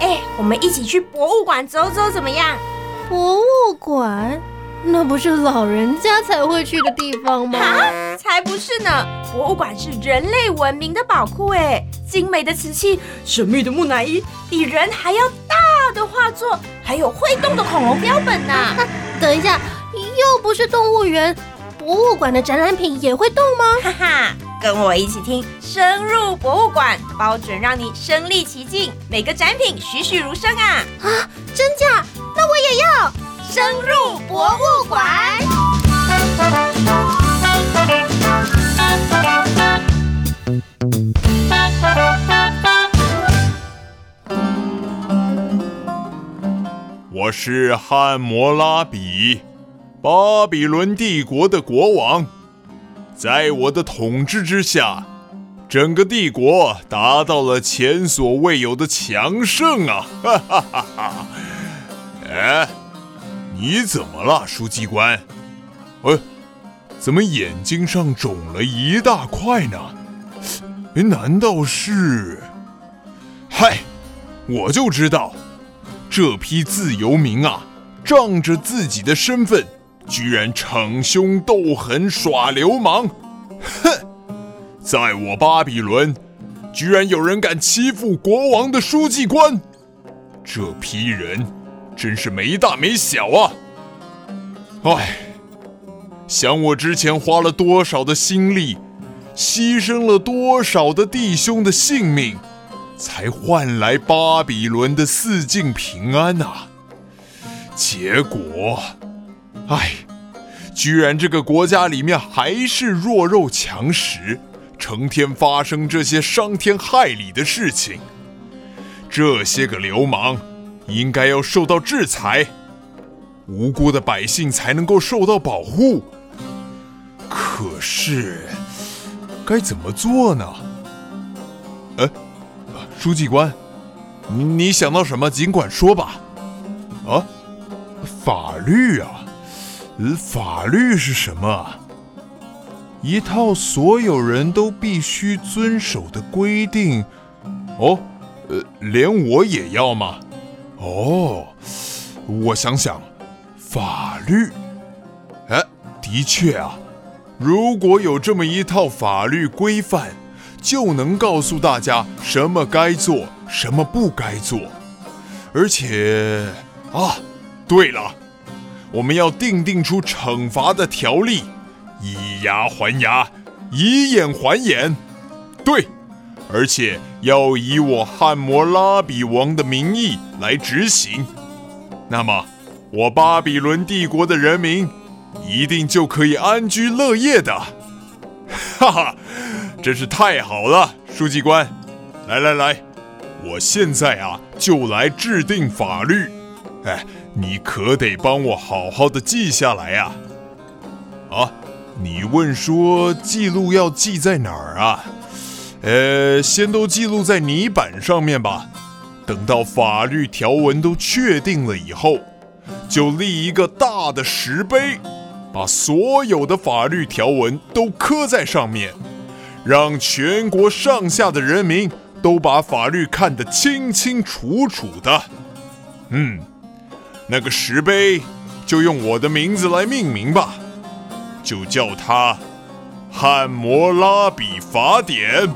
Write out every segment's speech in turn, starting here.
哎，我们一起去博物馆走走，怎么样？博物馆？那不是老人家才会去的地方吗？才不是呢！博物馆是人类文明的宝库，哎，精美的瓷器、神秘的木乃伊、比人还要大的画作，还有会动的恐龙标本呢。等一下，又不是动物园，博物馆的展览品也会动吗？哈哈，跟我一起听，深入博物馆，包准让你身临其境，每个展品栩栩如生啊！啊，真假？那我也要。深入博物馆。我是汉谟拉比，巴比伦帝国的国王。在我的统治之下，整个帝国达到了前所未有的强盛啊！哈哈哈哈！哎。你怎么了，书记官？哎，怎么眼睛上肿了一大块呢？哎，难道是？嗨，我就知道，这批自由民啊，仗着自己的身份，居然逞凶斗狠耍流氓！哼，在我巴比伦，居然有人敢欺负国王的书记官！这批人。真是没大没小啊！唉，想我之前花了多少的心力，牺牲了多少的弟兄的性命，才换来巴比伦的四境平安呐！结果，唉，居然这个国家里面还是弱肉强食，成天发生这些伤天害理的事情，这些个流氓！应该要受到制裁，无辜的百姓才能够受到保护。可是，该怎么做呢？哎，书记官，你想到什么，尽管说吧。啊，法律啊，呃法律是什么？一套所有人都必须遵守的规定。哦，呃，连我也要吗？哦，我想想，法律，哎，的确啊，如果有这么一套法律规范，就能告诉大家什么该做，什么不该做。而且啊，对了，我们要定定出惩罚的条例，以牙还牙，以眼还眼。对。而且要以我汉摩拉比王的名义来执行，那么我巴比伦帝国的人民一定就可以安居乐业的。哈哈，真是太好了，书记官！来来来，我现在啊就来制定法律。哎，你可得帮我好好的记下来呀。啊，你问说记录要记在哪儿啊？呃，先都记录在泥板上面吧。等到法律条文都确定了以后，就立一个大的石碑，把所有的法律条文都刻在上面，让全国上下的人民都把法律看得清清楚楚的。嗯，那个石碑就用我的名字来命名吧，就叫它《汉摩拉比法典》。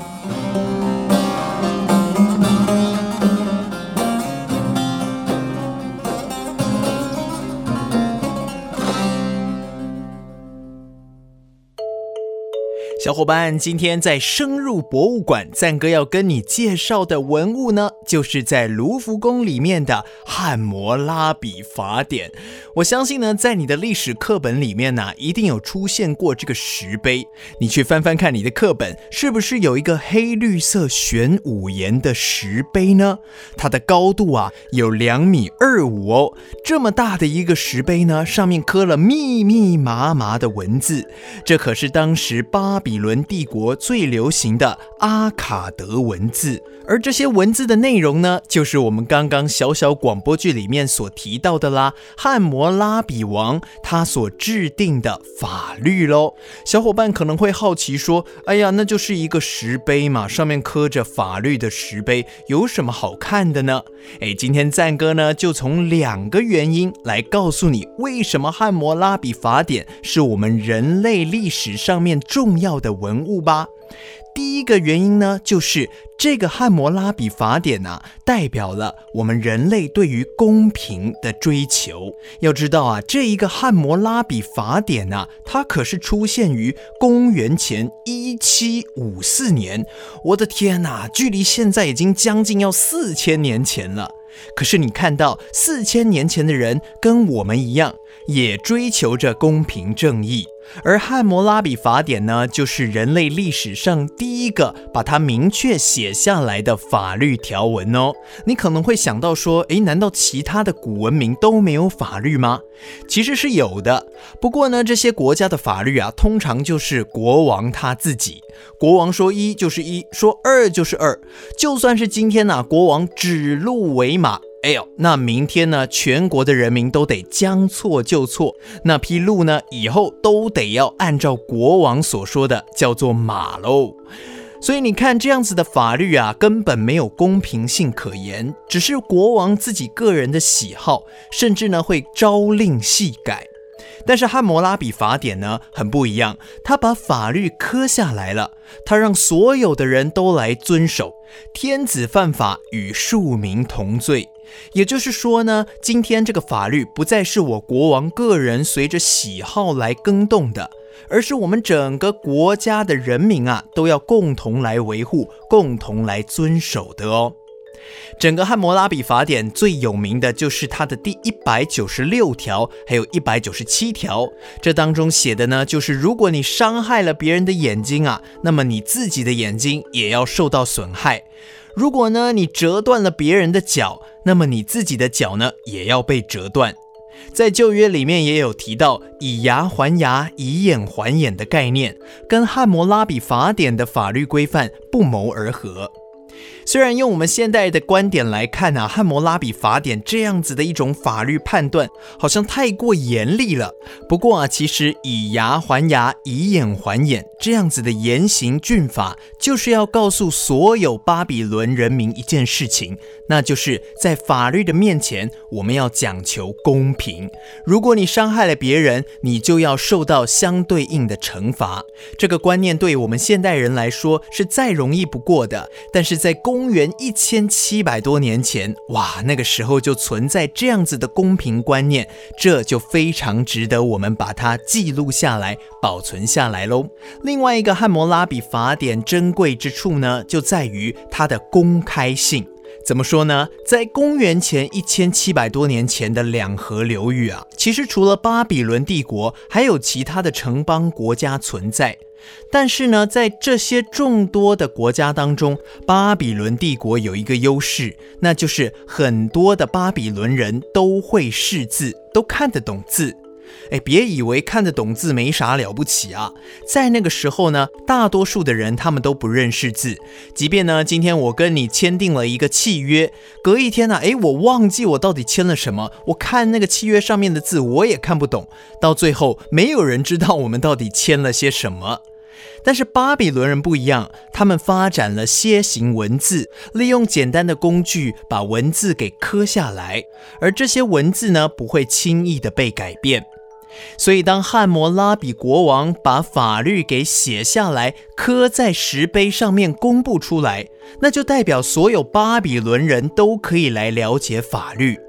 伙伴，今天在深入博物馆，赞哥要跟你介绍的文物呢，就是在卢浮宫里面的《汉谟拉比法典》。我相信呢，在你的历史课本里面呢，一定有出现过这个石碑。你去翻翻看你的课本，是不是有一个黑绿色玄武岩的石碑呢？它的高度啊，有两米二五哦。这么大的一个石碑呢，上面刻了密密麻麻的文字，这可是当时巴比。伦帝国最流行的阿卡德文字。而这些文字的内容呢，就是我们刚刚小小广播剧里面所提到的啦。汉谟拉比王他所制定的法律喽。小伙伴可能会好奇说：“哎呀，那就是一个石碑嘛，上面刻着法律的石碑，有什么好看的呢？”哎，今天赞哥呢，就从两个原因来告诉你，为什么汉谟拉比法典是我们人类历史上面重要的文物吧。第一个原因呢，就是这个汉谟拉比法典呢，代表了我们人类对于公平的追求。要知道啊，这一个汉谟拉比法典呢，它可是出现于公元前一七五四年。我的天哪，距离现在已经将近要四千年前了。可是你看到四千年前的人跟我们一样，也追求着公平正义。而汉谟拉比法典呢，就是人类历史上第一个把它明确写下来的法律条文哦。你可能会想到说，诶，难道其他的古文明都没有法律吗？其实是有的。不过呢，这些国家的法律啊，通常就是国王他自己。国王说一就是一，说二就是二。就算是今天呢，国王指鹿为马。哎呦，那明天呢？全国的人民都得将错就错，那批鹿呢？以后都得要按照国王所说的叫做马喽。所以你看，这样子的法律啊，根本没有公平性可言，只是国王自己个人的喜好，甚至呢会朝令夕改。但是汉谟拉比法典呢很不一样，他把法律刻下来了，他让所有的人都来遵守。天子犯法与庶民同罪，也就是说呢，今天这个法律不再是我国王个人随着喜好来更动的，而是我们整个国家的人民啊都要共同来维护、共同来遵守的哦。整个汉谟拉比法典最有名的就是它的第一百九十六条，还有一百九十七条。这当中写的呢，就是如果你伤害了别人的眼睛啊，那么你自己的眼睛也要受到损害。如果呢你折断了别人的脚，那么你自己的脚呢也要被折断。在旧约里面也有提到以牙还牙、以眼还眼的概念，跟汉谟拉比法典的法律规范不谋而合。虽然用我们现代的观点来看啊，汉谟拉比法典这样子的一种法律判断好像太过严厉了。不过啊，其实以牙还牙，以眼还眼这样子的严刑峻法，就是要告诉所有巴比伦人民一件事情，那就是在法律的面前，我们要讲求公平。如果你伤害了别人，你就要受到相对应的惩罚。这个观念对我们现代人来说是再容易不过的，但是在公公元一千七百多年前，哇，那个时候就存在这样子的公平观念，这就非常值得我们把它记录下来、保存下来喽。另外一个汉谟拉比法典珍贵之处呢，就在于它的公开性。怎么说呢？在公元前一千七百多年前的两河流域啊，其实除了巴比伦帝国，还有其他的城邦国家存在。但是呢，在这些众多的国家当中，巴比伦帝国有一个优势，那就是很多的巴比伦人都会识字，都看得懂字。哎，别以为看得懂字没啥了不起啊！在那个时候呢，大多数的人他们都不认识字。即便呢，今天我跟你签订了一个契约，隔一天呢，哎，我忘记我到底签了什么，我看那个契约上面的字我也看不懂，到最后没有人知道我们到底签了些什么。但是巴比伦人不一样，他们发展了楔形文字，利用简单的工具把文字给刻下来，而这些文字呢不会轻易的被改变。所以当汉谟拉比国王把法律给写下来，刻在石碑上面公布出来，那就代表所有巴比伦人都可以来了解法律，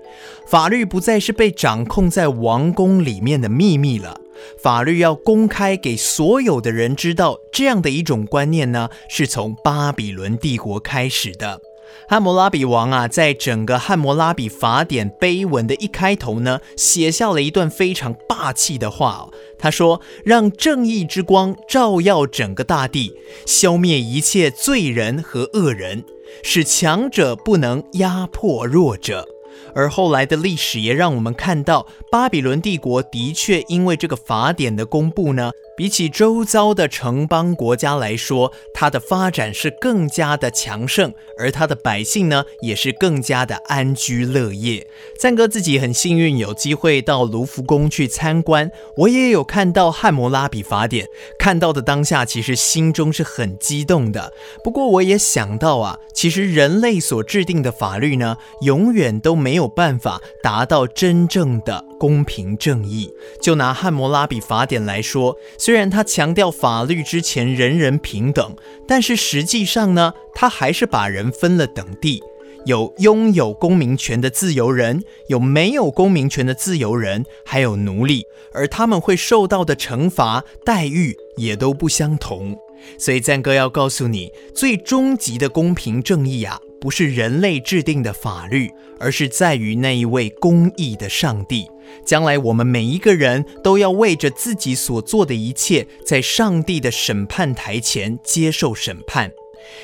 法律不再是被掌控在王宫里面的秘密了。法律要公开给所有的人知道，这样的一种观念呢，是从巴比伦帝国开始的。汉谟拉比王啊，在整个汉谟拉比法典碑文的一开头呢，写下了一段非常霸气的话。他说：“让正义之光照耀整个大地，消灭一切罪人和恶人，使强者不能压迫弱者。”而后来的历史也让我们看到，巴比伦帝国的确因为这个法典的公布呢，比起周遭的城邦国家来说，它的发展是更加的强盛，而它的百姓呢，也是更加的安居乐业。赞哥自己很幸运，有机会到卢浮宫去参观，我也有看到《汉谟拉比法典》，看到的当下，其实心中是很激动的。不过，我也想到啊，其实人类所制定的法律呢，永远都没有办法达到真正的公平正义。就拿《汉谟拉比法典》来说。虽然他强调法律之前人人平等，但是实际上呢，他还是把人分了等地，有拥有公民权的自由人，有没有公民权的自由人，还有奴隶，而他们会受到的惩罚待遇也都不相同。所以赞哥要告诉你，最终极的公平正义啊，不是人类制定的法律，而是在于那一位公义的上帝。将来我们每一个人都要为着自己所做的一切，在上帝的审判台前接受审判。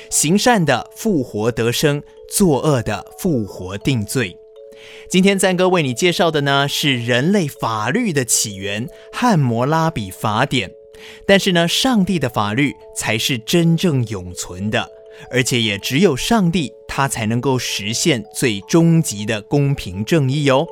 行善的复活得生，作恶的复活定罪。今天赞哥为你介绍的呢，是人类法律的起源——汉谟拉比法典。但是呢，上帝的法律才是真正永存的，而且也只有上帝他才能够实现最终极的公平正义哟。